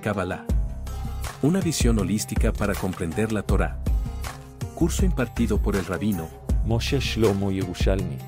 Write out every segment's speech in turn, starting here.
Kabbalah. Una visión holística para comprender la Torá. Curso impartido por el rabino Moshe Shlomo Yerushalmi.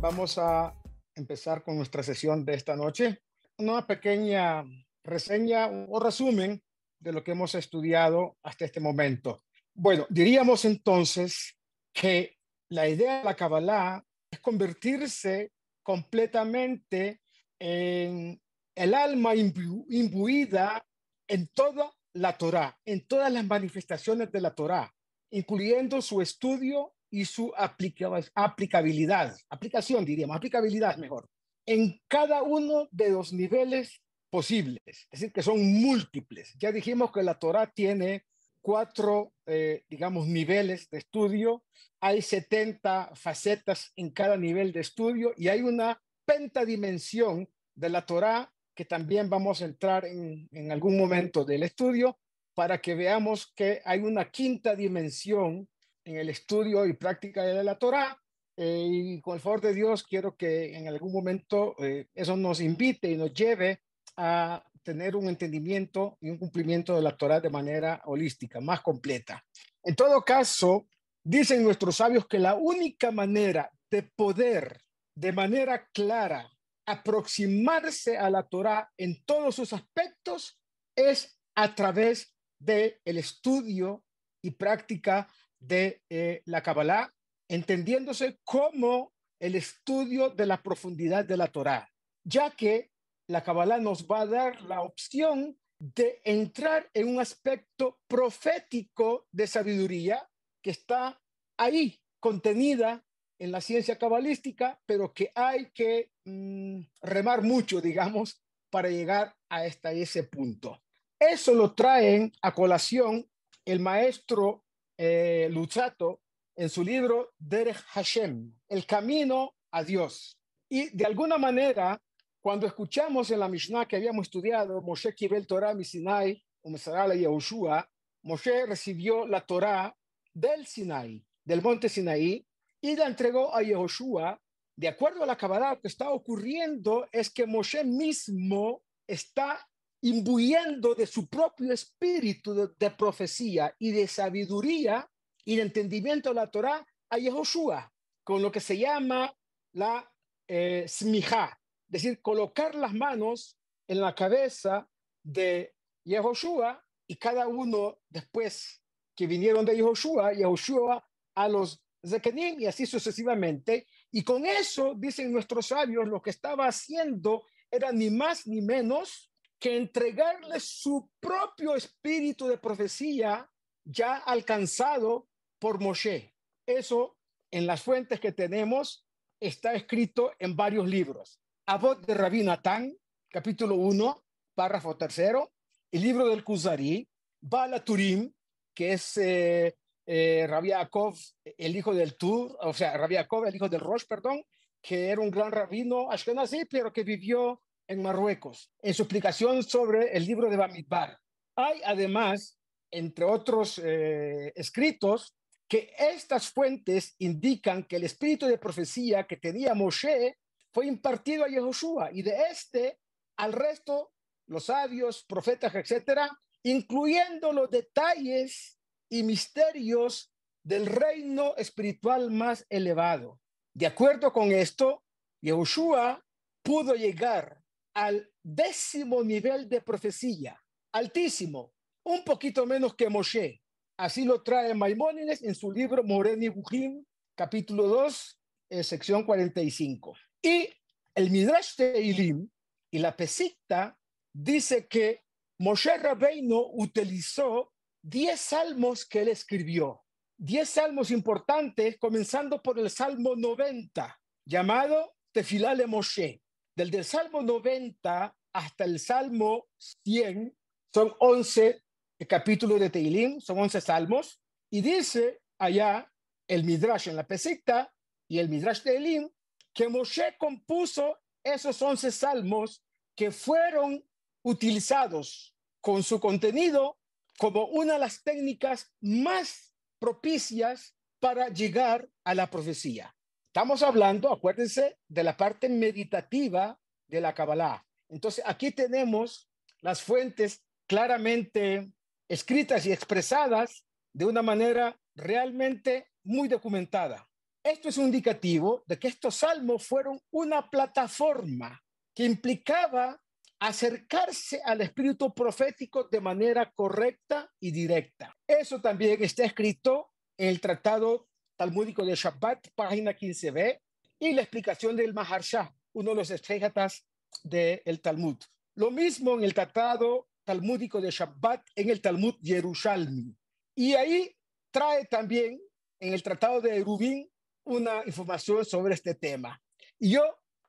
Vamos a empezar con nuestra sesión de esta noche. Una pequeña reseña o resumen de lo que hemos estudiado hasta este momento. Bueno, diríamos entonces que la idea de la Kabbalah es convertirse completamente en el alma imbuida en toda la Torá, en todas las manifestaciones de la Torá, incluyendo su estudio y su aplicabilidad, aplicación diríamos, aplicabilidad mejor, en cada uno de los niveles posibles, es decir, que son múltiples. Ya dijimos que la Torá tiene cuatro, eh, digamos, niveles de estudio, hay 70 facetas en cada nivel de estudio y hay una pentadimensión de la Torá que también vamos a entrar en, algún momento del estudio para que veamos que hay una quinta dimensión en el estudio y práctica de la Torá. Eh, y con el favor de Dios, quiero que en algún momento eh, eso nos invite y nos lleve a tener un entendimiento y un cumplimiento de la Torá de manera holística, más completa. En todo caso, dicen nuestros sabios que la única manera de poder de manera clara aproximarse a la Torá en todos sus aspectos es a través del el estudio y práctica de eh, la Kabbalah, entendiéndose como el estudio de la profundidad de la Torá, ya que la Kabbalah nos va a dar la opción de entrar en un aspecto profético de sabiduría que está ahí contenida en la ciencia cabalística, pero que hay que mm, remar mucho, digamos, para llegar a esta, ese punto. Eso lo traen a colación el maestro eh, Luchato en su libro Derech Hashem, El Camino a Dios. Y de alguna manera, cuando escuchamos en la Mishnah que habíamos estudiado, Moshe Kibel Torah Sinai, y Yahushua, Moshe recibió la Torah del Sinai, del monte Sinaí, y la entregó a Yehoshua. De acuerdo a la Kabbalah, lo que está ocurriendo es que Moshe mismo está imbuyendo de su propio espíritu de, profecía y de sabiduría y de entendimiento de la Torah a Yehoshua, con lo que se llama la eh, smija, es decir, colocar las manos en la cabeza de Yehoshua y cada uno después que vinieron de Yehoshua, Yehoshua a los Zekenim y así sucesivamente. Y con eso, dicen nuestros sabios, lo que estaba haciendo era ni más ni menos que entregarle su propio espíritu de profecía ya alcanzado por Moshe. Eso en las fuentes que tenemos está escrito en varios libros. Abot de Rabbi Natán, capítulo 1, párrafo tercero, el libro del Kuzari, Bala Turim, que es eh, eh, Rabiakov, el hijo del Tur, o sea, Rabiakov, el hijo del Rosh, perdón, que era un gran rabino ashkenazi, pero que vivió en Marruecos, en su explicación sobre el libro de Bamidbar. Hay además, entre otros eh, escritos, que estas fuentes indican que el espíritu de profecía que tenía Moshe fue impartido a Yehoshua y de este al resto, los sabios, profetas, etcétera, incluyendo los detalles y misterios del reino espiritual más elevado. De acuerdo con esto, Yehoshua pudo llegar al décimo nivel de profecía, altísimo, un poquito menos que Moshe. Así lo trae Maimónides en su libro Moreni Bujim, capítulo 2, eh, sección 45. Y el Midrash de Ilim y la Pesita dice que Moshe Rabbeinu utilizó 10 salmos que él escribió, 10 salmos importantes, comenzando por el Salmo 90, llamado Tefilale Moshe. Del, del Salmo 90 hasta el Salmo 100 son 11 capítulos de Teilim, son 11 salmos, y dice allá el Midrash en la pesita y el Midrash de Elim que Moshe compuso esos 11 salmos que fueron utilizados con su contenido como una de las técnicas más propicias para llegar a la profecía. Estamos hablando, acuérdense, de la parte meditativa de la Kabbalah. Entonces, aquí tenemos las fuentes claramente escritas y expresadas de una manera realmente muy documentada. Esto es indicativo de que estos salmos fueron una plataforma que implicaba acercarse al espíritu profético de manera correcta y directa. Eso también está escrito en el Tratado Talmúdico de Shabbat, página 15b, y la explicación del Maharsha, uno de los exégetas del Talmud. Lo mismo en el Tratado Talmúdico de Shabbat, en el Talmud Yerushalmi. Y ahí trae también en el Tratado de Rubín una información sobre este tema. Y yo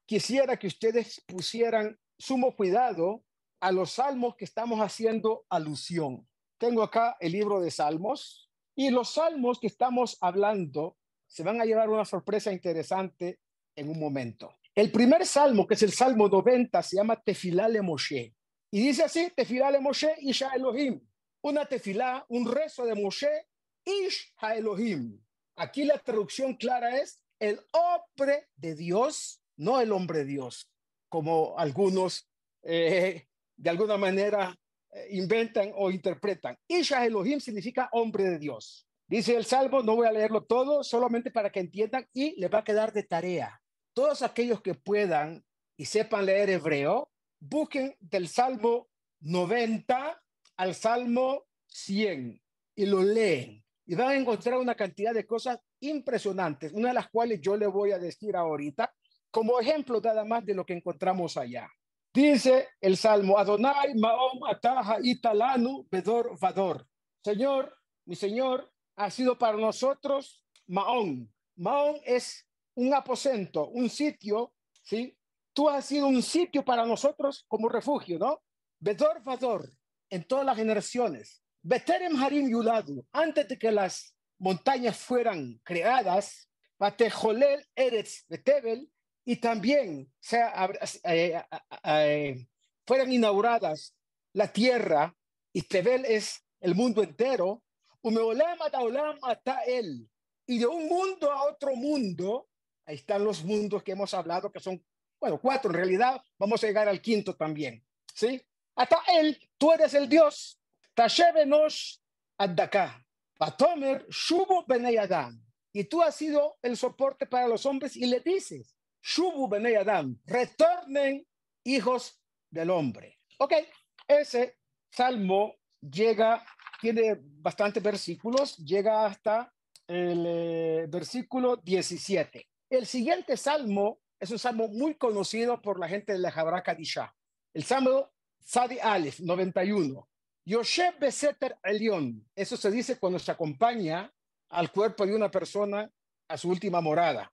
quisiera que ustedes pusieran sumo cuidado a los salmos que estamos haciendo alusión. Tengo acá el libro de salmos y los salmos que estamos hablando se van a llevar una sorpresa interesante en un momento. El primer salmo, que es el salmo 90, se llama Tefilale Moshe. Y dice así, Tefilale Moshe Isha Elohim. Una tefilá, un rezo de Moshe Ish Elohim. Aquí la traducción clara es el hombre de Dios, no el hombre Dios como algunos eh, de alguna manera eh, inventan o interpretan. Isha Elohim significa hombre de Dios. Dice el Salmo, no voy a leerlo todo, solamente para que entiendan y les va a quedar de tarea. Todos aquellos que puedan y sepan leer hebreo, busquen del Salmo 90 al Salmo 100 y lo leen. Y van a encontrar una cantidad de cosas impresionantes, una de las cuales yo le voy a decir ahorita, como ejemplo nada más de lo que encontramos allá. Dice el Salmo, Adonai Maom Ataha Italanu Bedor Vador. Señor, mi Señor, ha sido para nosotros Maón. Maón es un aposento, un sitio, ¿sí? Tú has sido un sitio para nosotros como refugio, ¿no? Bedor Vador, en todas las generaciones. Beterem Harim Yuladu, antes de que las montañas fueran creadas, Batejolel Eretz Betebel, y también sea, eh, eh, fueran inauguradas la tierra y Tebel es el mundo entero, y de un mundo a otro mundo, ahí están los mundos que hemos hablado, que son, bueno, cuatro en realidad, vamos a llegar al quinto también, ¿sí? Hasta él, tú eres el Dios, Tashebenosh Addaka, Patomer Shubu Benayadam, y tú has sido el soporte para los hombres y le dices, Shubu Bene Adam, retornen hijos del hombre. Ok, ese salmo llega, tiene bastantes versículos, llega hasta el eh, versículo 17. El siguiente salmo es un salmo muy conocido por la gente de la Jabra Kadisha. El salmo Sadi Aleph 91. Yosef Beseter Elión. Eso se dice cuando se acompaña al cuerpo de una persona a su última morada.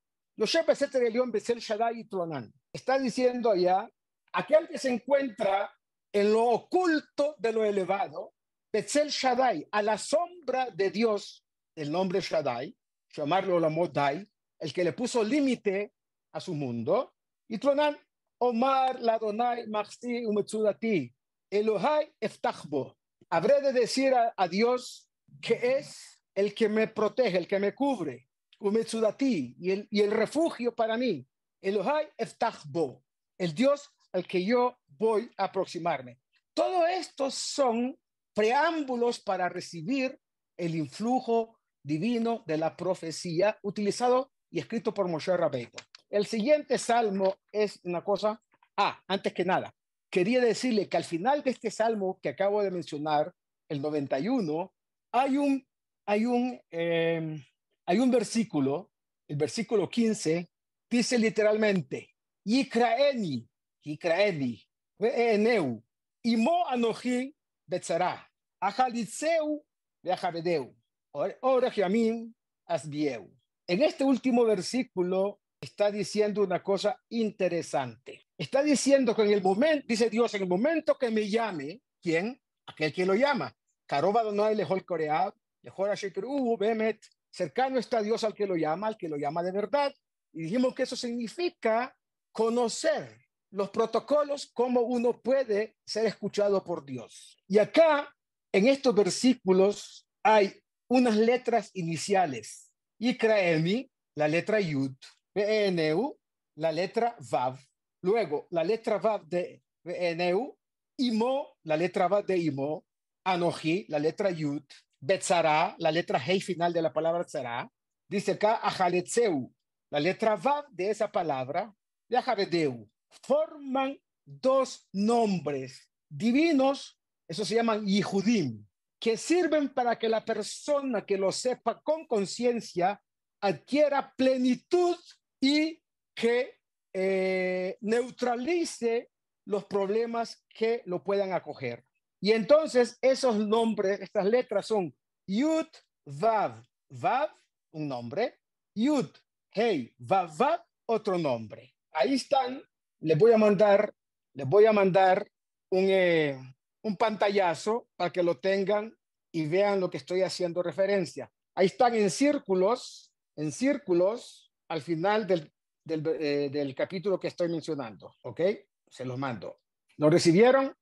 Está diciendo allá, aquel que se encuentra en lo oculto de lo elevado, Betzel Shaddai, a la sombra de Dios, el nombre Shaddai, llamarlo la Modai, el que le puso límite a su mundo, y Tronan, Omar Ladonai Maxti Umetsudati, Elohai Eftachbo. Habré de decir a Dios que es el que me protege, el que me cubre, y el, y el refugio para mí, Elohai Eftachbo, el Dios al que yo voy a aproximarme. Todo esto son preámbulos para recibir el influjo divino de la profecía utilizado y escrito por Moshe Rabbeinu. El siguiente salmo es una cosa, ah, antes que nada, quería decirle que al final de este salmo que acabo de mencionar, el 91, hay un, hay un, eh, hay un versículo, el versículo 15, dice literalmente, Yikraeni, Yikraeni, Ve'eneu, Imo Anoji Betzara, Ajalitzeu Beajabedeu, Orejiamin Asbieu. En este último versículo está diciendo una cosa interesante. Está diciendo que en el momento, dice Dios, en el momento que me llame, ¿quién? Aquel que lo llama. Karoba Donai Lejol Koreab, Lejol Ashekru Bemet, cercano está Dios al que lo llama, al que lo llama de verdad. Y dijimos que eso significa conocer los protocolos, cómo uno puede ser escuchado por Dios. Y acá, en estos versículos, hay unas letras iniciales. Ikraemi, la letra Yud, Beeneu, la letra Vav. Luego, la letra Vav de Eneu, Imo, la letra Vav de Imo, Anoji, la letra Yud, Betzara, la letra Hei final de la palabra Tzara, dice acá Ajaletzeu, la letra Vav de esa palabra, Yahavedeu, forman dos nombres divinos, eso se llaman Yihudim, que sirven para que la persona que lo sepa con conciencia adquiera plenitud y que eh, neutralice los problemas que lo puedan acoger. Y entonces esos nombres, estas letras son Yud, Vav, Vav, un nombre, Yud, Hey, Vav, Vav, otro nombre. Ahí están, les voy a mandar, les voy a mandar un, eh, un pantallazo para que lo tengan y vean lo que estoy haciendo referencia. Ahí están en círculos, en círculos al final del, del, eh, capítulo que estoy mencionando, ¿ok? Se los mando. ¿Lo recibieron?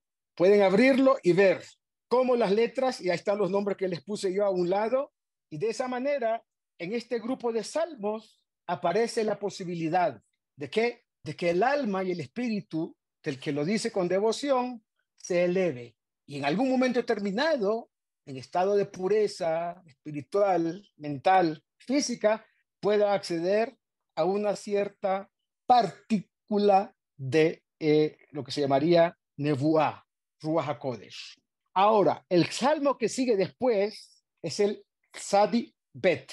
Pueden abrirlo y ver cómo las letras, y ahí están los nombres que les puse yo a un lado, y de esa manera, en este grupo de salmos, aparece la posibilidad de que, de que el alma y el espíritu del que lo dice con devoción se eleve. Y en algún momento determinado, en estado de pureza espiritual, mental, física, pueda acceder a una cierta partícula de eh, lo que se llamaría Nevuah, Ruach HaKodesh. Ahora, el salmo que sigue después es el Sadi Bet,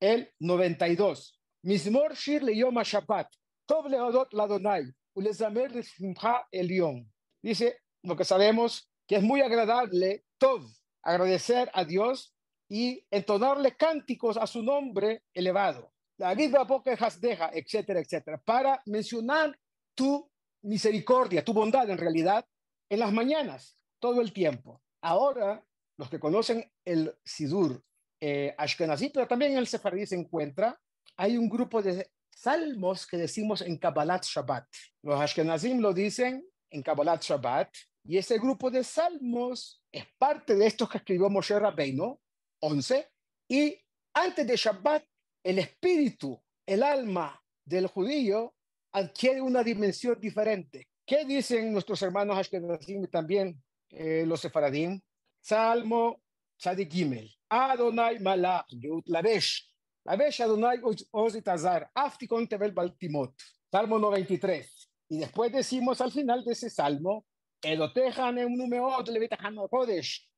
el 92. Mismor Shir le Yom Shabbat, Tov Leodot Ladonai, Ulezamer Elión. Dice lo que sabemos que es muy agradable, Tov, agradecer a Dios y entonarle cánticos a su nombre elevado. La misma boca deja, etcétera, etcétera, para mencionar tu misericordia, tu bondad en realidad, en las mañanas, todo el tiempo. Ahora, los que conocen el Sidur eh, Ashkenazí, pero también el Sefardí se encuentra, hay un grupo de salmos que decimos en Kabbalat Shabbat. Los Ashkenazim lo dicen en Kabbalat Shabbat, y ese grupo de salmos es parte de estos que escribió Moshe Rabbeinu, 11, y antes de Shabbat, el espíritu, el alma del judío adquiere una dimensión diferente. ¿Qué dicen nuestros hermanos Ashkenazim y también eh, los sefaradim? Salmo Tzadik Gimel. Adonai Malach, Lavesh. Lavesh Adonai Ozitazar. Aftikon Tebel Baltimot. Salmo 93. Y después decimos al final de ese salmo.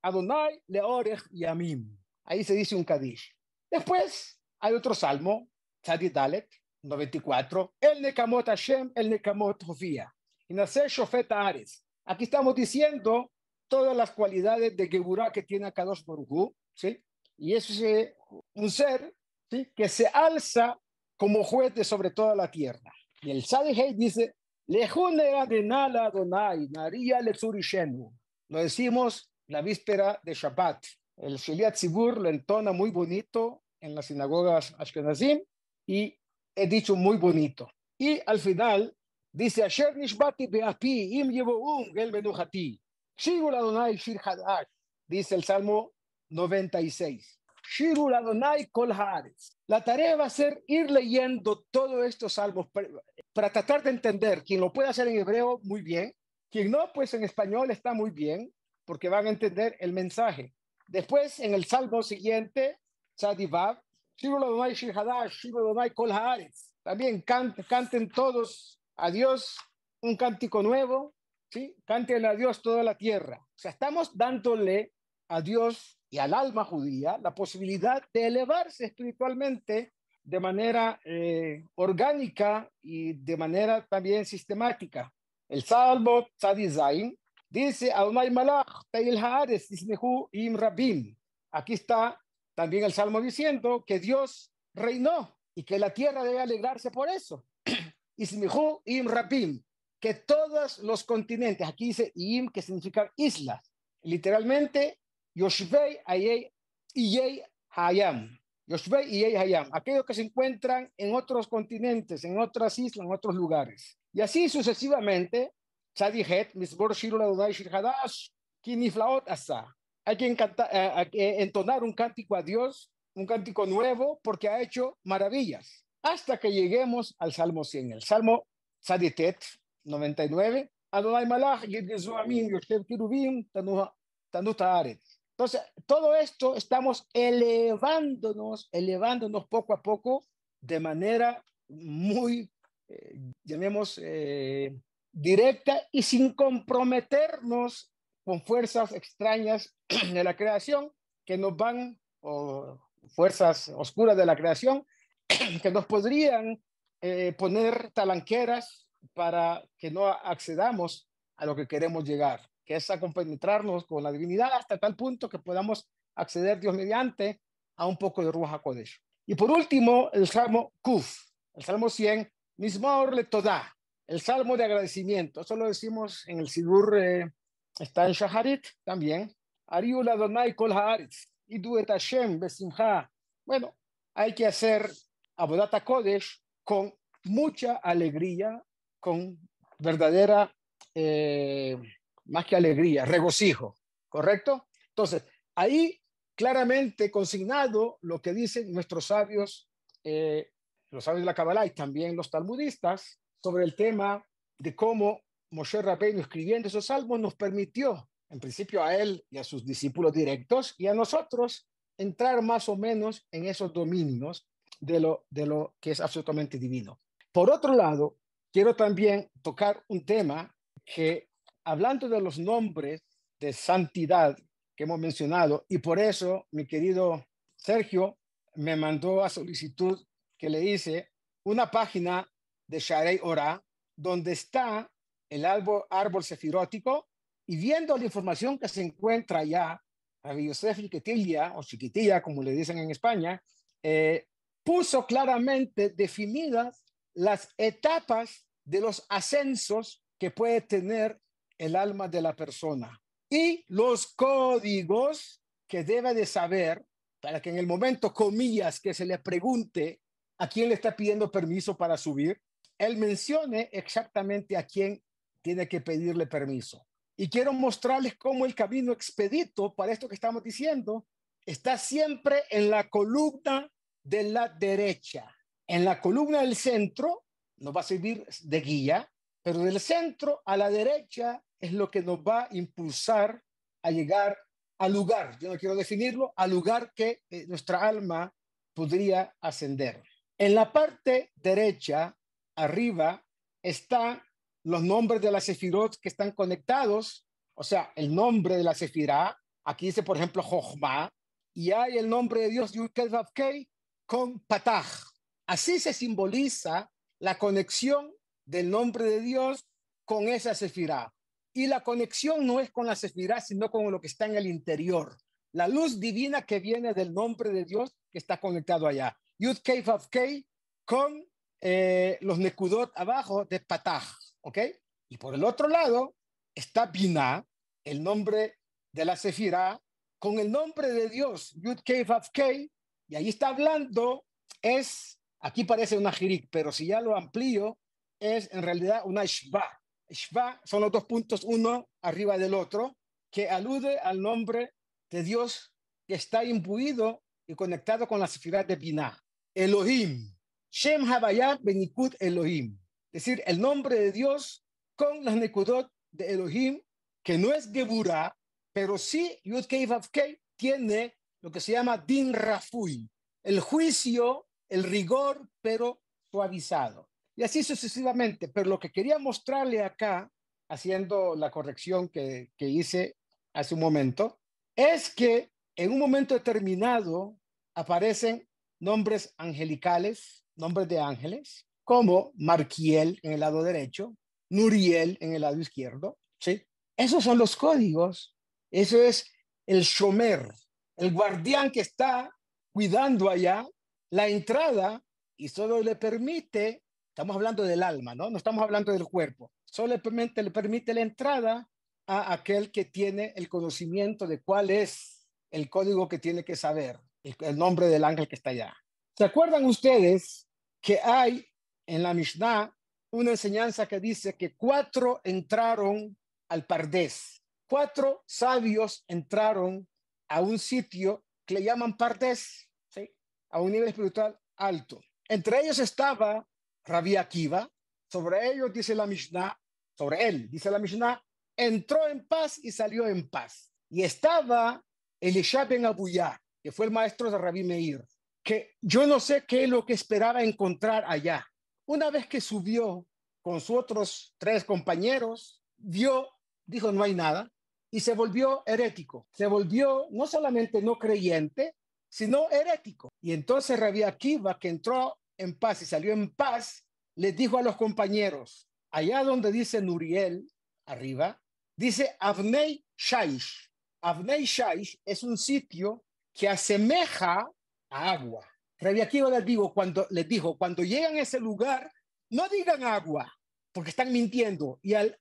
Adonai Leorech Yamim. Ahí se dice un Kadish. Después hay otro salmo, Tzadik Dalet, 94, el Nekamot Hashem, el Nekamot Jofía. Y nacer Shofet Ares. Aquí estamos diciendo todas las cualidades de Geburah que tiene Kadosh Baruj ¿sí? Y es eh, un ser ¿sí? que se alza como juez de sobre toda la tierra. Y el Sadihei dice, Lejune Adenala Adonai, Naria Lexurishenu. Lo decimos la víspera de Shabbat. El Sheliat Zibur lo entona muy bonito en las sinagogas Ashkenazim y he dicho muy bonito. Y al final dice, Asher nishbati beapi im yevoum el menuhati. Shirul Adonai shir hadash. Dice el Salmo 96. Shirul Adonai kol haaretz. La tarea va a ser ir leyendo todos estos salmos para tratar de entender. Quien lo puede hacer en hebreo, muy bien. Quien no, pues en español está muy bien, porque van a entender el mensaje. Después, en el salmo siguiente, Tzadivav, también canten todos a Dios un cántico nuevo, ¿sí? Cántenle a Dios toda la tierra. O sea, estamos dándole a Dios y al alma judía la posibilidad de elevarse espiritualmente de manera eh, orgánica y de manera también sistemática. El Salmo Tzadizain dice, Malach. Aquí está también el Salmo diciendo que Dios reinó y que la tierra debe alegrarse por eso. Ismihu im rabim, que todos los continentes, aquí dice im, que significa islas, literalmente Yoshvei Iyei Hayam. Yoshvei Iyei Hayam, aquellos que se encuentran en otros continentes, en otras islas, en otros lugares. Y así sucesivamente, Tzadihet, Misbor Shirul Adonai Shir Hadash, Kiniflaot Asa hay que, eh, entonar un cántico a Dios, un cántico nuevo, porque ha hecho maravillas, hasta que lleguemos al Salmo 100. El Salmo Saditet 99 Adonai Malach, Entonces, todo esto estamos elevándonos, elevándonos poco a poco de manera muy, eh, llamemos, eh, directa y sin comprometernos con fuerzas extrañas de la creación que nos van, o fuerzas oscuras de la creación, que nos podrían eh, poner talanqueras para que no accedamos a lo que queremos llegar, que es a compenetrarnos con la divinidad hasta tal punto que podamos acceder Dios mediante a un poco de Ruach HaKodesh. Y por último, el Salmo Kuf, el Salmo 100, Mismor le Toda, el Salmo de agradecimiento. Eso lo decimos en el Sidur, eh, está en Shaharit también. Ariul Adonai Kol Haaretz, Idu et Hashem Besimha. Bueno, hay que hacer Abodat Kodesh con mucha alegría, con verdadera, eh, más que alegría, regocijo, ¿correcto? Entonces, ahí claramente consignado lo que dicen nuestros sabios, eh, los sabios de la Kabbalah y también los talmudistas, sobre el tema de cómo Moshe Rabbeinu escribiendo esos salmos nos permitió, en principio a él y a sus discípulos directos y a nosotros, entrar más o menos en esos dominios de lo, de lo que es absolutamente divino. Por otro lado, quiero también tocar un tema que, hablando de los nombres de santidad que hemos mencionado, y por eso mi querido Sergio me mandó a solicitud que le hice una página de Sharei Ora, donde está el árbol, árbol sefirótico, y viendo la información que se encuentra allá, Rabbi Yosef Chiquitilla, o Chiquitilla, como le dicen en España, eh, puso claramente definidas las etapas de los ascensos que puede tener el alma de la persona y los códigos que debe de saber para que en el momento, comillas, que se le pregunte a quién le está pidiendo permiso para subir, él mencione exactamente a quién tiene que pedirle permiso. Y quiero mostrarles cómo el camino expedito para esto que estamos diciendo está siempre en la columna de la derecha. En la columna del centro nos va a servir de guía, pero del centro a la derecha es lo que nos va a impulsar a llegar al lugar, yo no quiero definirlo, al lugar que eh, nuestra alma podría ascender. En la parte derecha, arriba, están los nombres de las sefirot que están conectados, o sea, el nombre de la sefirá, aquí dice, por ejemplo, Jochma, y hay el nombre de Dios Yud con Patach. Así se simboliza la conexión del nombre de Dios con esa sefirá. Y la conexión no es con la sefirá, sino con lo que está en el interior. La luz divina que viene del nombre de Dios que está conectado allá. Yud Kei Vav con eh, los Nekudot abajo de Patach. ¿Ok? Y por el otro lado está Binah, el nombre de la sefirá, con el nombre de Dios, Yud Kei Vav y ahí está hablando, es, aquí parece una jirik, pero si ya lo amplío, es en realidad una shva. Shva son los dos puntos, uno arriba del otro, que alude al nombre de Dios que está imbuido y conectado con la sefirá de Binah. Elohim. Shem Havayah Benikud Elohim. Es decir, el nombre de Dios con las Nekudot de Elohim, que no es Geburah, pero sí Yud Kei tiene lo que se llama din rafui, el juicio, el rigor, pero suavizado. Y así sucesivamente. Pero lo que quería mostrarle acá, haciendo la corrección que, que hice hace un momento, es que en un momento determinado aparecen nombres angelicales, nombres de ángeles, como Marquiel en el lado derecho, Nuriel en el lado izquierdo, ¿sí? Esos son los códigos. Eso es el Shomer, el guardián que está cuidando allá la entrada y solo le permite, estamos hablando del alma, ¿no? No estamos hablando del cuerpo, solo le permite, la entrada a aquel que tiene el conocimiento de cuál es el código que tiene que saber, el, nombre del ángel que está allá. ¿Se acuerdan ustedes que hay en la Mishnah una enseñanza que dice que cuatro entraron al Pardés, cuatro sabios entraron a un sitio que le llaman Pardes, ¿sí? a un nivel espiritual alto. Entre ellos estaba Rabbi Akiva, sobre ellos dice la Mishnah, sobre él. Dice la Mishnah, entró en paz y salió en paz. Y estaba Elisha ben Abuyá, que fue el maestro de Rabí Meir, que yo no sé qué es lo que esperaba encontrar allá. Una vez que subió con sus otros tres compañeros, vio, dijo, no hay nada, y se volvió herético. Se volvió no solamente no creyente, sino herético. Y entonces Rabí Akiva, que entró en paz y salió en paz, le dijo a los compañeros, allá donde dice Nuriel, arriba, dice Avnei Shaish. Avnei Shaish es un sitio que asemeja a agua. Rabbi Akiva les dijo, cuando, les dijo, cuando llegan a ese lugar, no digan agua, porque están mintiendo. Y al,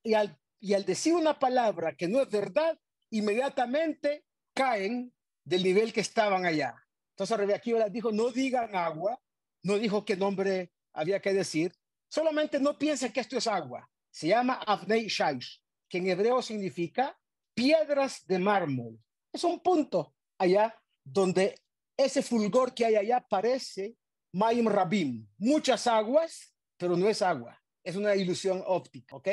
y al decir una palabra que no es verdad, inmediatamente caen del nivel que estaban allá. Entonces les dijo, no digan agua, no dijo qué nombre había que decir, solamente no piensen que esto es agua. Se llama Avnei Shaish, que en hebreo significa piedras de mármol. Es un punto allá donde ese fulgor que hay allá parece Maim Rabim, muchas aguas, pero no es agua, es una ilusión óptica, ¿ok?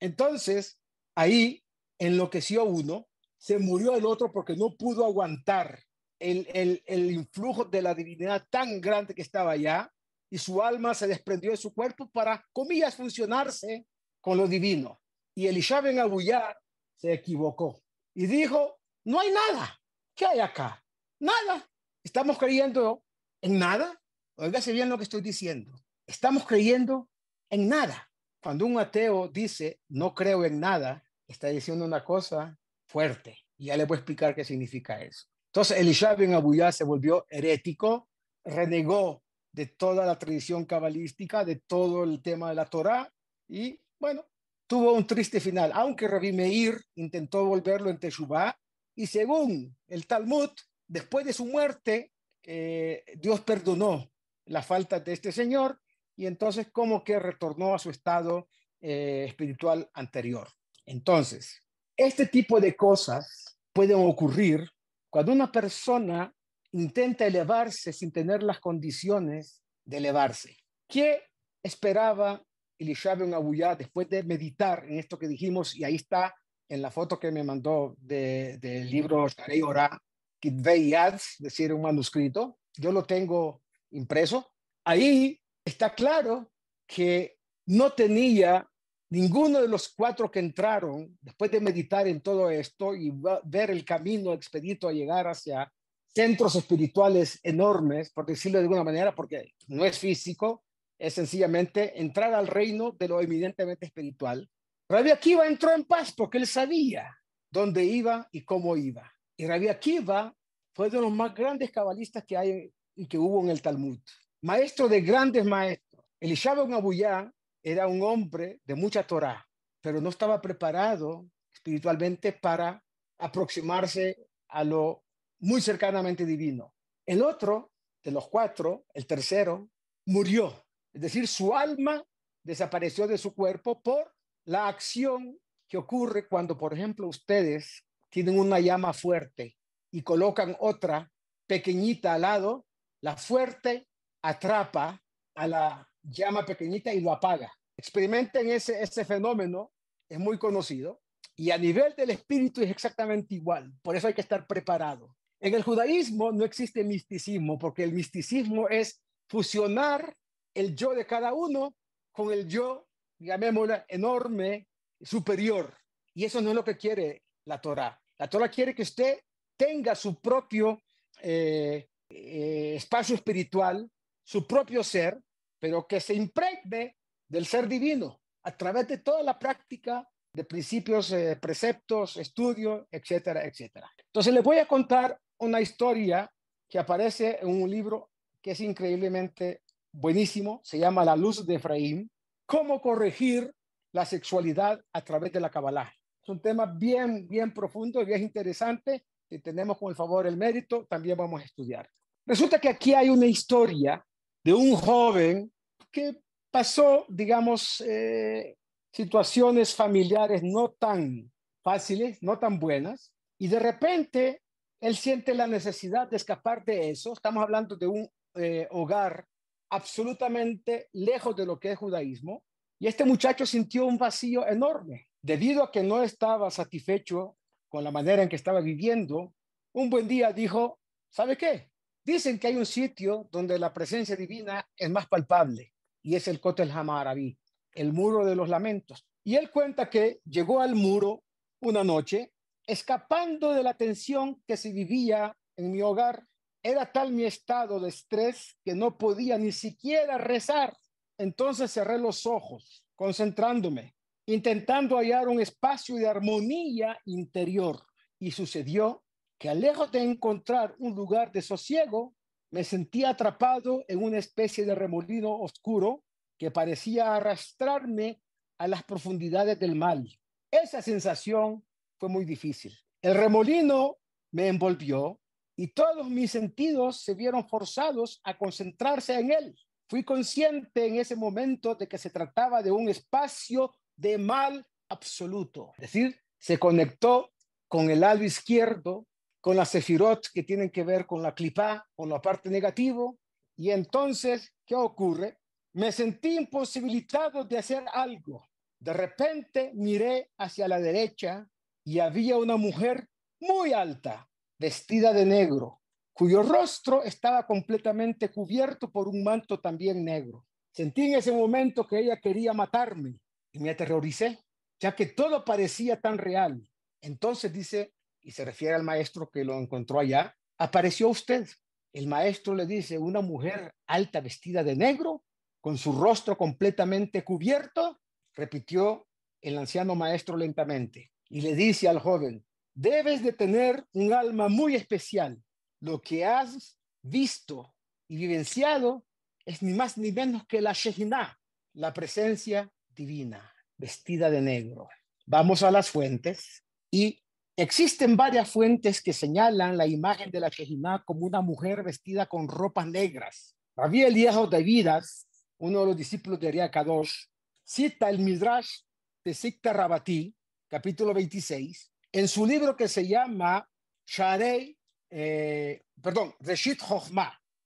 Entonces, ahí enloqueció uno, se murió el otro porque no pudo aguantar el, el, el influjo de la divinidad tan grande que estaba allá y su alma se desprendió de su cuerpo para, comillas, funcionarse con lo divino. Y Elisha ben Abuyá se equivocó y dijo, no hay nada. ¿Qué hay acá? Nada. ¿Estamos creyendo en nada? Oígase bien lo que estoy diciendo. Estamos creyendo en nada. Cuando un ateo dice, no creo en nada, está diciendo una cosa fuerte. Y ya le voy a explicar qué significa eso. Entonces, Elisha ben Abuyá se volvió herético, renegó de toda la tradición cabalística, de todo el tema de la Torá, y bueno, tuvo un triste final, aunque Rabbi Meir intentó volverlo en Teshuvah, y según el Talmud, después de su muerte, eh, Dios perdonó la falta de este señor, y entonces como que retornó a su estado eh, espiritual anterior. Entonces, este tipo de cosas pueden ocurrir cuando una persona intenta elevarse sin tener las condiciones de elevarse. ¿Qué esperaba Elisha Ben Abuyá después de meditar en esto que dijimos? Y ahí está en la foto que me mandó del libro Sharei Ora, Kitvei es decir, un manuscrito. Yo lo tengo impreso. Ahí está claro que no tenía ninguno de los cuatro que entraron, después de meditar en todo esto y ver el camino expedito a llegar hacia centros espirituales enormes, por decirlo de alguna manera, porque no es físico, es sencillamente entrar al reino de lo eminentemente espiritual. Rabbi Akiva entró en paz porque él sabía dónde iba y cómo iba. Y Rabbi Akiva fue de los más grandes cabalistas que hay y que hubo en el Talmud. Maestro de grandes maestros. Elisha ben Abuyá era un hombre de mucha Torah, pero no estaba preparado espiritualmente para aproximarse a lo muy cercanamente divino. El otro de los cuatro, el tercero, murió. Es decir, su alma desapareció de su cuerpo por la acción que ocurre cuando, por ejemplo, ustedes tienen una llama fuerte y colocan otra pequeñita al lado, la fuerte atrapa a la llama pequeñita y lo apaga. Experimenten ese, ese fenómeno, es muy conocido, y a nivel del espíritu es exactamente igual. Por eso hay que estar preparado. En el judaísmo no existe misticismo, porque el misticismo es fusionar el yo de cada uno con el yo, llamémoslo, enorme, superior. Y eso no es lo que quiere la Torah. La Torah quiere que usted tenga su propio eh, eh, espacio espiritual, su propio ser, pero que se impregne del ser divino a través de toda la práctica de principios, eh, preceptos, estudio, etcétera, etcétera. Entonces les voy a contar una historia que aparece en un libro que es increíblemente buenísimo, se llama La luz de Efraín, cómo corregir la sexualidad a través de la Kabbalah. Es un tema bien, bien profundo y bien interesante. Si tenemos con el favor el mérito, también vamos a estudiar. Resulta que aquí hay una historia de un joven que pasó, digamos, eh, situaciones familiares no tan fáciles, no tan buenas, y de repente él siente la necesidad de escapar de eso. Estamos hablando de un eh, hogar absolutamente lejos de lo que es judaísmo. Y este muchacho sintió un vacío enorme debido a que no estaba satisfecho con la manera en que estaba viviendo. Un buen día dijo, ¿sabe qué? Dicen que hay un sitio donde la presencia divina es más palpable y es el Kotel Hamaraví, el muro de los lamentos. Y él cuenta que llegó al muro una noche, escapando de la tensión que se vivía en mi hogar. Era tal mi estado de estrés que no podía ni siquiera rezar. Entonces cerré los ojos, concentrándome, intentando hallar un espacio de armonía interior. Y sucedió que lejos de encontrar un lugar de sosiego, me sentía atrapado en una especie de remolino oscuro que parecía arrastrarme a las profundidades del mal. Esa sensación fue muy difícil. El remolino me envolvió y todos mis sentidos se vieron forzados a concentrarse en él. Fui consciente en ese momento de que se trataba de un espacio de mal absoluto. Es decir, se conectó con el lado izquierdo con las sefirot que tienen que ver con la clipa, con la parte negativo. Y entonces, ¿qué ocurre? Me sentí imposibilitado de hacer algo. De repente miré hacia la derecha y había una mujer muy alta, vestida de negro, cuyo rostro estaba completamente cubierto por un manto también negro. Sentí en ese momento que ella quería matarme y me aterroricé, ya que todo parecía tan real. Entonces dice y se refiere al maestro que lo encontró allá, apareció usted. El maestro le dice, una mujer alta vestida de negro, con su rostro completamente cubierto, repitió el anciano maestro lentamente y le dice al joven, debes de tener un alma muy especial. Lo que has visto y vivenciado es ni más ni menos que la Shekinah, la presencia divina, vestida de negro. Vamos a las fuentes y Existen varias fuentes que señalan la imagen de la Shejinah como una mujer vestida con ropas negras. Rabí Eliejo de Vidas, uno de los discípulos de Ariah Kadosh, cita el Midrash de Sikta Rabati, capítulo 26, en su libro que se llama Sharei, eh, perdón, Reshit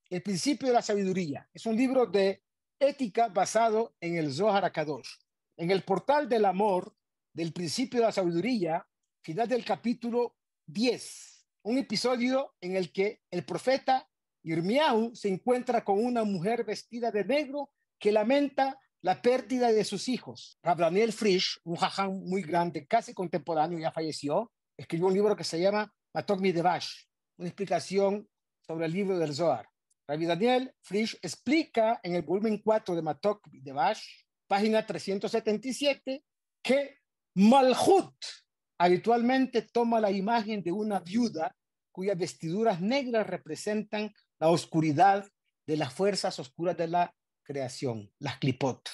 el principio de la sabiduría. Es un libro de ética basado en el Zohar Kadosh. En el portal del amor del principio de la sabiduría final del capítulo 10, un episodio en el que el profeta Irmiau se encuentra con una mujer vestida de negro que lamenta la pérdida de sus hijos. Rab Daniel Frisch, un jaján muy grande, casi contemporáneo, ya falleció, escribió un libro que se llama Matok Midevash, una explicación sobre el libro del Zohar. Rabbi Daniel Frisch explica en el volumen 4 de Matok Midevash, página 377, que Malhut, habitualmente toma la imagen de una viuda cuyas vestiduras negras representan la oscuridad de las fuerzas oscuras de la creación, las clipot.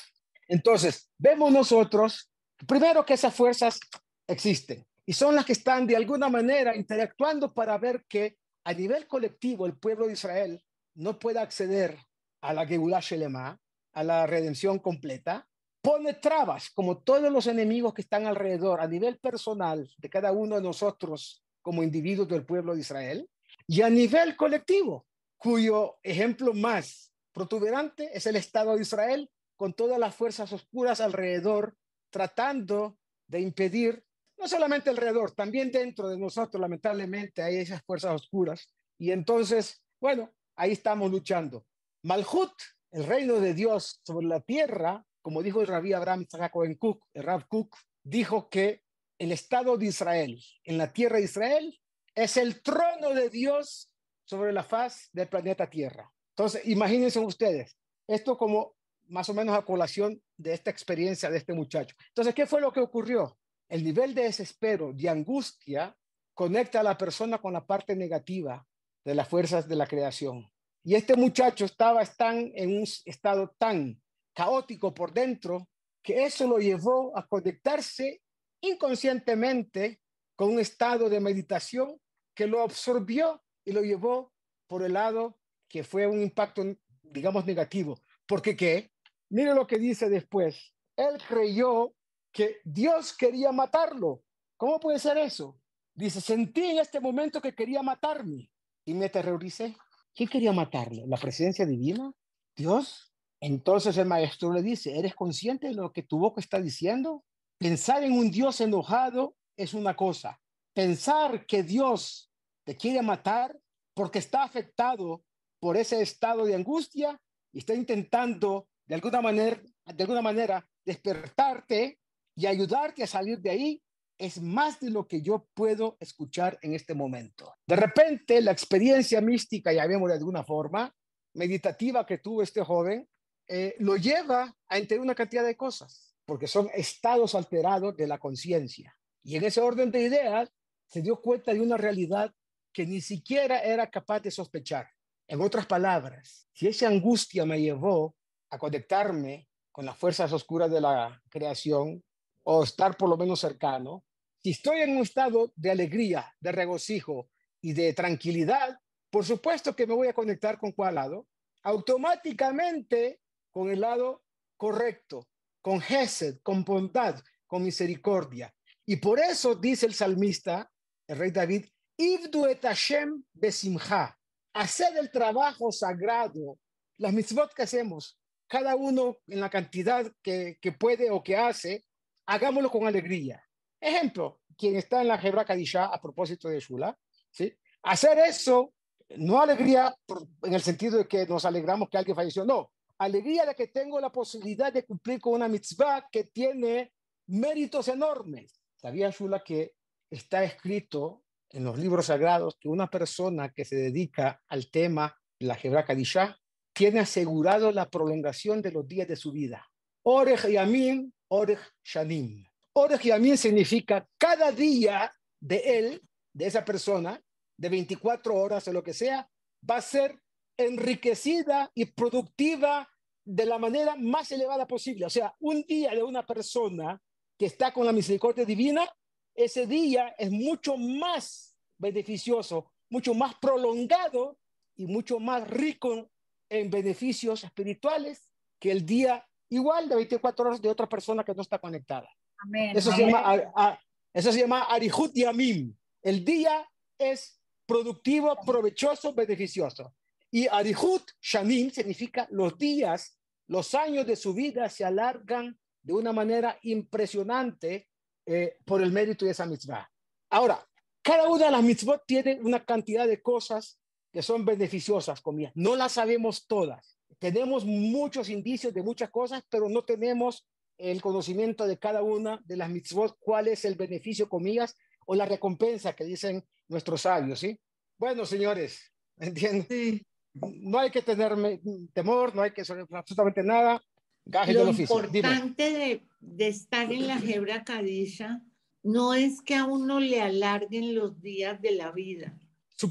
Entonces, vemos nosotros, primero que esas fuerzas existen y son las que están de alguna manera interactuando para ver que a nivel colectivo el pueblo de Israel no pueda acceder a la Geulah Shelema, a la redención completa, pone trabas, como todos los enemigos que están alrededor, a nivel personal de cada uno de nosotros como individuos del pueblo de Israel, y a nivel colectivo, cuyo ejemplo más protuberante es el Estado de Israel, con todas las fuerzas oscuras alrededor, tratando de impedir, no solamente alrededor, también dentro de nosotros, lamentablemente, hay esas fuerzas oscuras. Y entonces, bueno, ahí estamos luchando. Malhut, el reino de Dios sobre la tierra, como dijo el rabí Abraham en Cook, el Rav Cook, dijo que el Estado de Israel, en la tierra de Israel, es el trono de Dios sobre la faz del planeta Tierra. Entonces, imagínense ustedes, esto como más o menos a colación de esta experiencia de este muchacho. Entonces, ¿qué fue lo que ocurrió? El nivel de desespero, de angustia, conecta a la persona con la parte negativa de las fuerzas de la creación. Y este muchacho estaba tan, en un estado tan caótico por dentro, que eso lo llevó a conectarse inconscientemente con un estado de meditación que lo absorbió y lo llevó por el lado que fue un impacto, digamos, negativo. Porque qué? Mire lo que dice después. Él creyó que Dios quería matarlo. ¿Cómo puede ser eso? Dice, sentí en este momento que quería matarme y me aterroricé. ¿Quién quería matarlo? ¿La presencia divina? ¿Dios? Entonces el maestro le dice, ¿eres consciente de lo que tu boca está diciendo? Pensar en un Dios enojado es una cosa. Pensar que Dios te quiere matar porque está afectado por ese estado de angustia y está intentando de alguna manera, de alguna manera despertarte y ayudarte a salir de ahí, es más de lo que yo puedo escuchar en este momento. De repente, la experiencia mística, ya vemos de alguna forma, meditativa que tuvo este joven, eh, lo lleva a entender una cantidad de cosas, porque son estados alterados de la conciencia. Y en ese orden de ideas, se dio cuenta de una realidad que ni siquiera era capaz de sospechar. En otras palabras, si esa angustia me llevó a conectarme con las fuerzas oscuras de la creación o estar por lo menos cercano, si estoy en un estado de alegría, de regocijo y de tranquilidad, por supuesto que me voy a conectar con cuál lado, automáticamente con el lado correcto, con Gesed, con bondad, con misericordia. Y por eso dice el salmista, el rey David, Ibdu et Hashem besimha, hacer el trabajo sagrado, las mitzvot que hacemos, cada uno en la cantidad que, que puede o que hace, hagámoslo con alegría. Ejemplo, quien está en la Hebra Kadisha a propósito de Shula, ¿sí? Hacer eso, no alegría en el sentido de que nos alegramos que alguien falleció, no, alegría de que tengo la posibilidad de cumplir con una mitzvah que tiene méritos enormes. ¿Sabía Shula que está escrito en los libros sagrados que una persona que se dedica al tema la Hebra Kadisha tiene asegurado la prolongación de los días de su vida? Orej Yamin, Orej Shanim. Orej Yamin significa cada día de él, de esa persona, de 24 horas o lo que sea, va a ser enriquecida y productiva de la manera más elevada posible. O sea, un día de una persona que está con la misericordia divina, ese día es mucho más beneficioso, mucho más prolongado y mucho más rico en beneficios espirituales que el día igual de 24 horas de otra persona que no está conectada. eso, Se llama, eso se llama Arihut Yamim. El día es productivo, provechoso, beneficioso. Y Arihut Shanim significa los días, los años de su vida se alargan de una manera impresionante eh, por el mérito de esa mitzvah. Ahora, cada una de las mitzvot tiene una cantidad de cosas que son beneficiosas, comillas. No las sabemos todas. Tenemos muchos indicios de muchas cosas, pero no tenemos el conocimiento de cada una de las mitzvot, cuál es el beneficio, comillas, o la recompensa que dicen nuestros sabios, ¿sí? Bueno, señores, ¿entienden? Sí. No hay que tener temor, no hay que hacer absolutamente nada. Lo importante de, de, estar en la Hebra Kadisha no es que a uno le alarguen los días de la vida.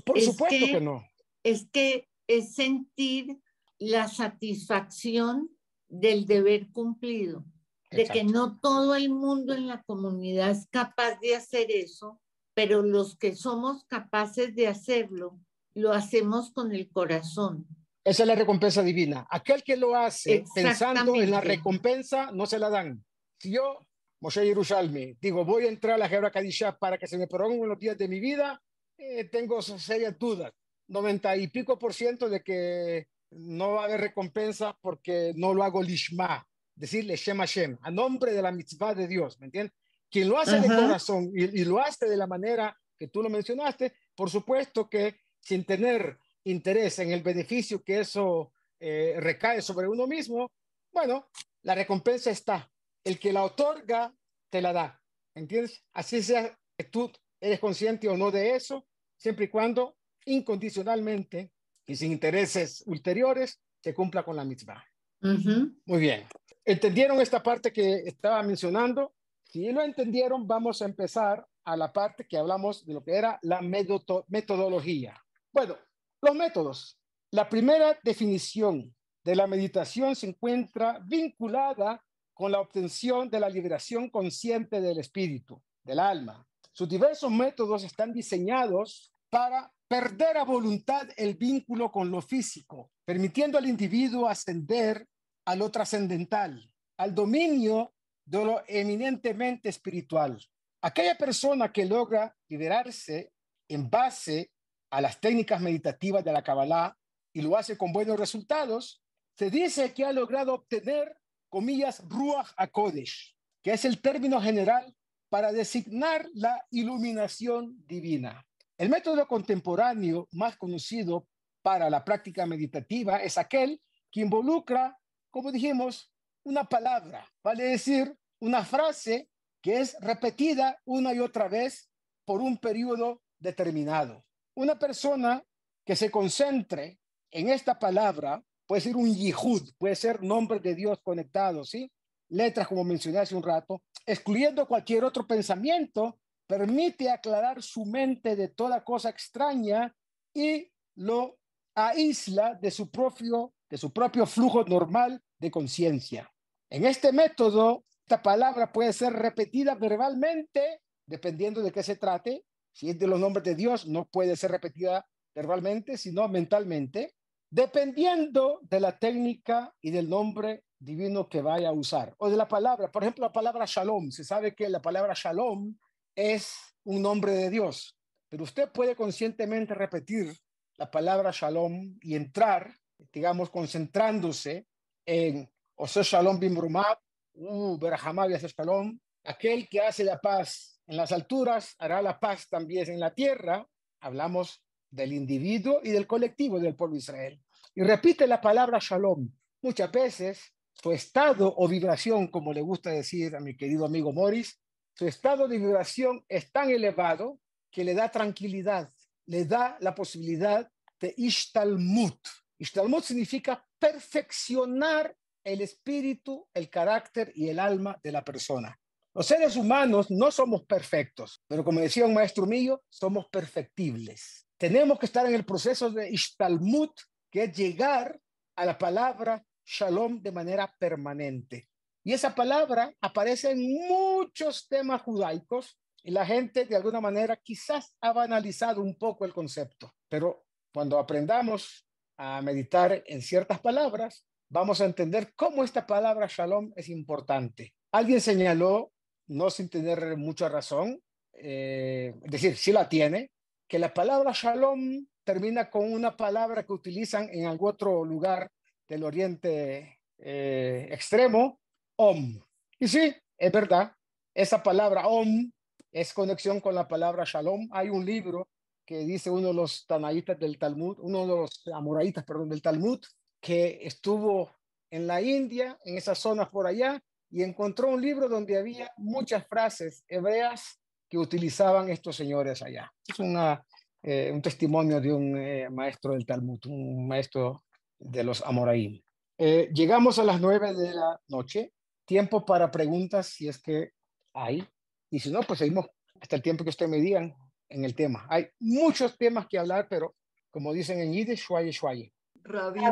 Por supuesto que, no. Es que es sentir la satisfacción del deber cumplido, de que no todo el mundo en la comunidad es capaz de hacer eso, pero los que somos capaces de hacerlo, lo hacemos con el corazón. Esa es la recompensa divina. Aquel que lo hace pensando en la recompensa, no se la dan. Si yo Moshe Yerushalmi, digo, voy a entrar a la Hebra Kadisha para que se me prolonguen los días de mi vida, eh, tengo serias dudas. 90 y pico por ciento de que no va a haber recompensa porque no lo hago lishma, decirle Shem Hashem, a nombre de la mitzvah de Dios, ¿me entiendes? Quien lo hace de corazón y, lo hace de la manera que tú lo mencionaste, por supuesto que sin tener interés en el beneficio que eso eh, recae sobre uno mismo, bueno, la recompensa está el que la otorga te la da. ¿Entiendes? Así sea que tú eres consciente o no de eso, siempre y cuando incondicionalmente y sin intereses ulteriores se cumpla con la misma. Muy bien. ¿Entendieron esta parte que estaba mencionando? Si lo entendieron, vamos a empezar a la parte que hablamos de lo que era la metodología. Bueno, los métodos. La primera definición de la meditación se encuentra vinculada con la obtención de la liberación consciente del espíritu, del alma. Sus diversos métodos están diseñados para perder a voluntad el vínculo con lo físico, permitiendo al individuo ascender a lo trascendental, al dominio de lo eminentemente espiritual. Aquella persona que logra liberarse en base a las técnicas meditativas de la Kabbalah y lo hace con buenos resultados, se dice que ha logrado obtener, comillas, Ruach HaKodesh, que es el término general para designar la iluminación divina. El método contemporáneo más conocido para la práctica meditativa es aquel que involucra, como dijimos, una palabra, vale decir, una frase que es repetida una y otra vez por un periodo determinado. Una persona que se concentre en esta palabra puede ser un yihud, puede ser nombre de Dios conectado, ¿sí? Letras, como mencioné hace un rato, excluyendo cualquier otro pensamiento, permite aclarar su mente de toda cosa extraña y lo aísla de su propio, de su propio flujo normal de conciencia. En este método, esta palabra puede ser repetida verbalmente, dependiendo de qué se trate. Si es de los nombres de Dios, no puede ser repetida verbalmente, sino mentalmente, dependiendo de la técnica y del nombre divino que vaya a usar, o de la palabra. Por ejemplo, la palabra shalom. Se sabe que la palabra shalom es un nombre de Dios, pero usted puede conscientemente repetir la palabra shalom y entrar, digamos, concentrándose en Ose Shalom Bimrumab, uh, Berahamav Shalom, aquel que hace la paz en las alturas, hará la paz también en la tierra. Hablamos del individuo y del colectivo del pueblo de Israel. Y repite la palabra Shalom. Muchas veces su estado o vibración, como le gusta decir a mi querido amigo Morris, su estado de vibración es tan elevado que le da tranquilidad, le da la posibilidad de Ishtalmut. Ishtalmut significa perfeccionar el espíritu, el carácter y el alma de la persona. Los seres humanos no somos perfectos, pero como decía un maestro mío, somos perfectibles. Tenemos que estar en el proceso de Ishtalmut, que es llegar a la palabra Shalom de manera permanente. Y esa palabra aparece en muchos temas judaicos y la gente de alguna manera quizás ha banalizado un poco el concepto, pero cuando aprendamos a meditar en ciertas palabras, vamos a entender cómo esta palabra shalom es importante. Alguien señaló, no sin tener mucha razón, eh, es decir, si la tiene, que la palabra shalom termina con una palabra que utilizan en algún otro lugar del Oriente eh, Extremo, Om. Y sí, es verdad, esa palabra Om es conexión con la palabra Shalom. Hay un libro que dice uno de los tanaítas del Talmud, uno de los amoraitas, perdón, del Talmud, que estuvo en la India, en esas zonas por allá, y encontró un libro donde había muchas frases hebreas que utilizaban estos señores allá. Es una, eh, un testimonio de un eh, maestro del Talmud, un maestro de los Amoraim. Eh, llegamos a las nueve de la noche. Tiempo para preguntas, si es que hay. Y si no, pues seguimos hasta el tiempo que ustedes me digan en el tema. Hay muchos temas que hablar, pero como dicen en Yiddish, shuaye, shuaye. Rabino,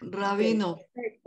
Rabino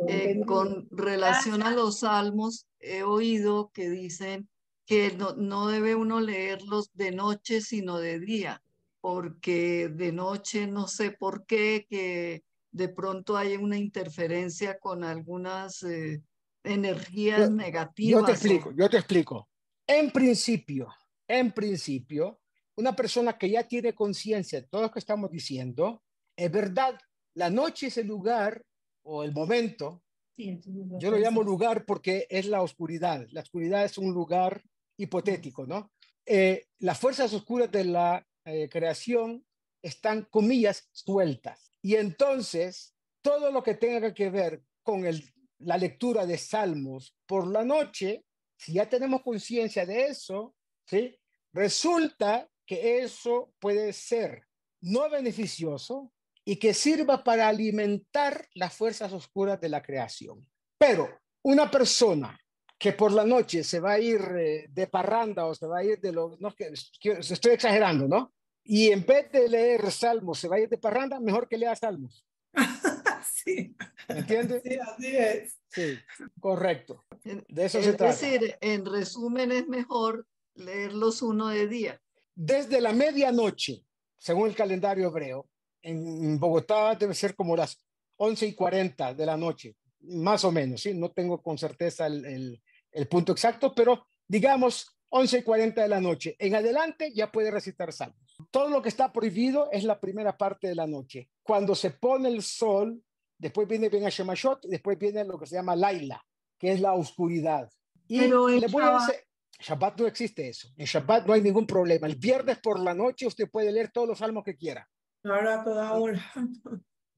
eh, con relación a los salmos, he oído que dicen que no, no debe uno leerlos de noche, sino de día porque de noche no sé por qué, que de pronto hay una interferencia con algunas eh, energías negativas. Yo te explico, yo te explico. En principio, en principio, una persona que ya tiene conciencia de todo lo que estamos diciendo, es verdad, la noche es el lugar o el momento. yo lo llamo lugar porque es la oscuridad. La oscuridad es un lugar hipotético, ¿no? Eh, las fuerzas oscuras de la eh, creación están, comillas, sueltas. Y entonces, todo lo que tenga que ver con el, la lectura de salmos por la noche, si ya tenemos conciencia de eso, ¿sí? resulta que eso puede ser no beneficioso y que sirva para alimentar las fuerzas oscuras de la creación. Pero una persona que por la noche se va a ir eh, de parranda o se va a ir de lo, no, que, estoy exagerando, ¿no? y en vez de leer salmos se va a ir de parranda, mejor que lea salmos. sí. ¿Me entiendes? Sí, así es. Sí, correcto. De eso se trata. Es decir, en resumen es mejor leerlos uno de día. Desde la medianoche, según el calendario hebreo, en Bogotá debe ser como las 11 y 40 de la noche, más o menos, ¿sí? No tengo con certeza el, el, el punto exacto, pero digamos 11 y 40 de la noche. En adelante ya puede recitar salmos. Todo lo que está prohibido es la primera parte de la noche. Cuando se pone el sol después viene Ben Shemashot, después viene lo que se llama Laila, que es la oscuridad. Y Pero en le voy a Shabbat- decir, Shabbat no existe eso. En Shabbat no hay ningún problema. El viernes por la noche usted puede leer todos los salmos que quiera. Ahora a toda hora.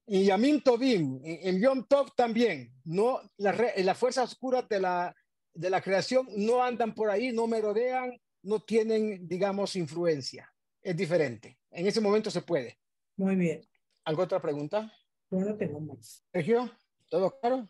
Y Yamim Tovim, en Yom Tov también. No, las re- las fuerzas oscuras de la, de la creación no andan por ahí, no merodean, no tienen, digamos, influencia. Es diferente. En ese momento se puede. Muy bien. ¿Alguna otra pregunta? Yo no tengo más. Sergio, ¿todo claro?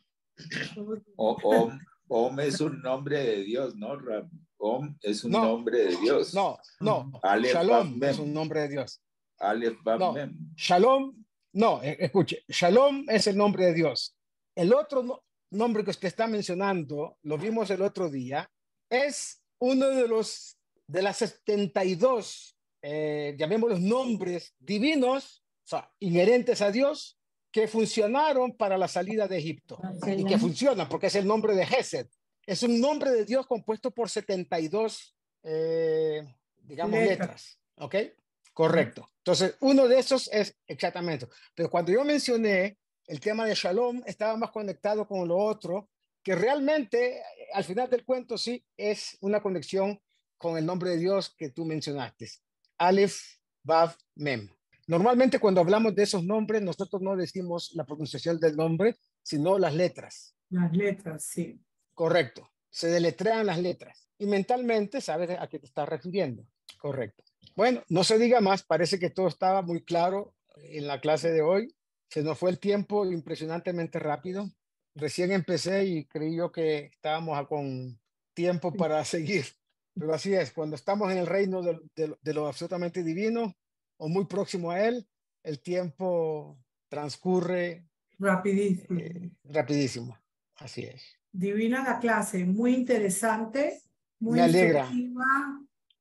O- Om, Om es un nombre de Dios, ¿no? Rab? Om es un No. nombre de Dios. No, no. Aleph, Shalom es un nombre de Dios. Aleph, Bab, No. Mem. Shalom, no, eh, escuche, Shalom es el nombre de Dios. El otro no- nombre que usted está mencionando, lo vimos el otro día, es uno de los de las 72, eh, llamémoslos nombres divinos, o sea, inherentes a Dios, que funcionaron para la salida de Egipto y que funcionan porque es el nombre de Gesed. Es un nombre de Dios compuesto por 72, eh, digamos, Letras. letras. ¿Ok? Correcto. Entonces, uno de esos es exactamente. Pero cuando yo mencioné el tema de Shalom, estaba más conectado con lo otro, que realmente, eh, al final del cuento, sí es una conexión con el nombre de Dios que tú mencionaste. Aleph, Vav, Mem. Normalmente cuando hablamos de esos nombres, nosotros no decimos la pronunciación del nombre, sino las letras. Las letras, sí. Correcto. Se deletrean las letras. Y mentalmente sabes a qué te estás refiriendo. Correcto. Bueno, no se diga más. Parece que todo estaba muy claro en la clase de hoy. Se nos fue el tiempo impresionantemente rápido. Recién empecé y creí yo que estábamos con tiempo para seguir. Pero así es, cuando estamos en el reino de, de- de lo absolutamente divino o muy próximo a él, el tiempo transcurre Rapidísimo. eh, rapidísimo. Así es. Divina la clase, muy interesante, muy Me alegra.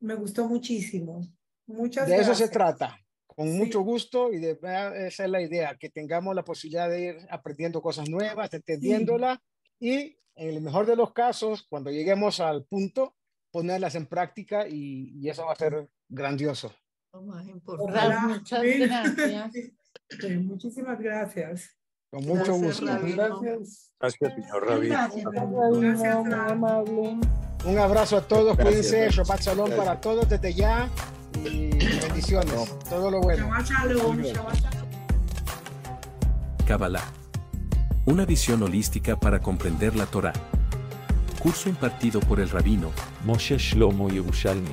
Me gustó muchísimo. Muchas De eso se gracias. trata, con Sí. mucho gusto y de esa es la idea, que tengamos la posibilidad de ir aprendiendo cosas nuevas, entendiéndolas y en el mejor de los casos, cuando lleguemos al punto, ponerlas en práctica y, y eso va a ser grandioso. Lo más importante. Ojalá. Muchas Mira. gracias. Sí, muchísimas gracias. Con mucho Gracias, gusto. Rabino. Gracias. Gracias, señor Rabí. Gracias. Gracias, Ra. Un abrazo a todos, Gracias, cuídense, gracias. Shabbat Shalom Gracias. para todos desde ya y bendiciones, todo lo bueno. Shabbat shalom. Shabbat shalom. Kabbalah. Una visión holística para comprender la Torá. Curso impartido por el rabino Moshe Shlomo Yerushalmi.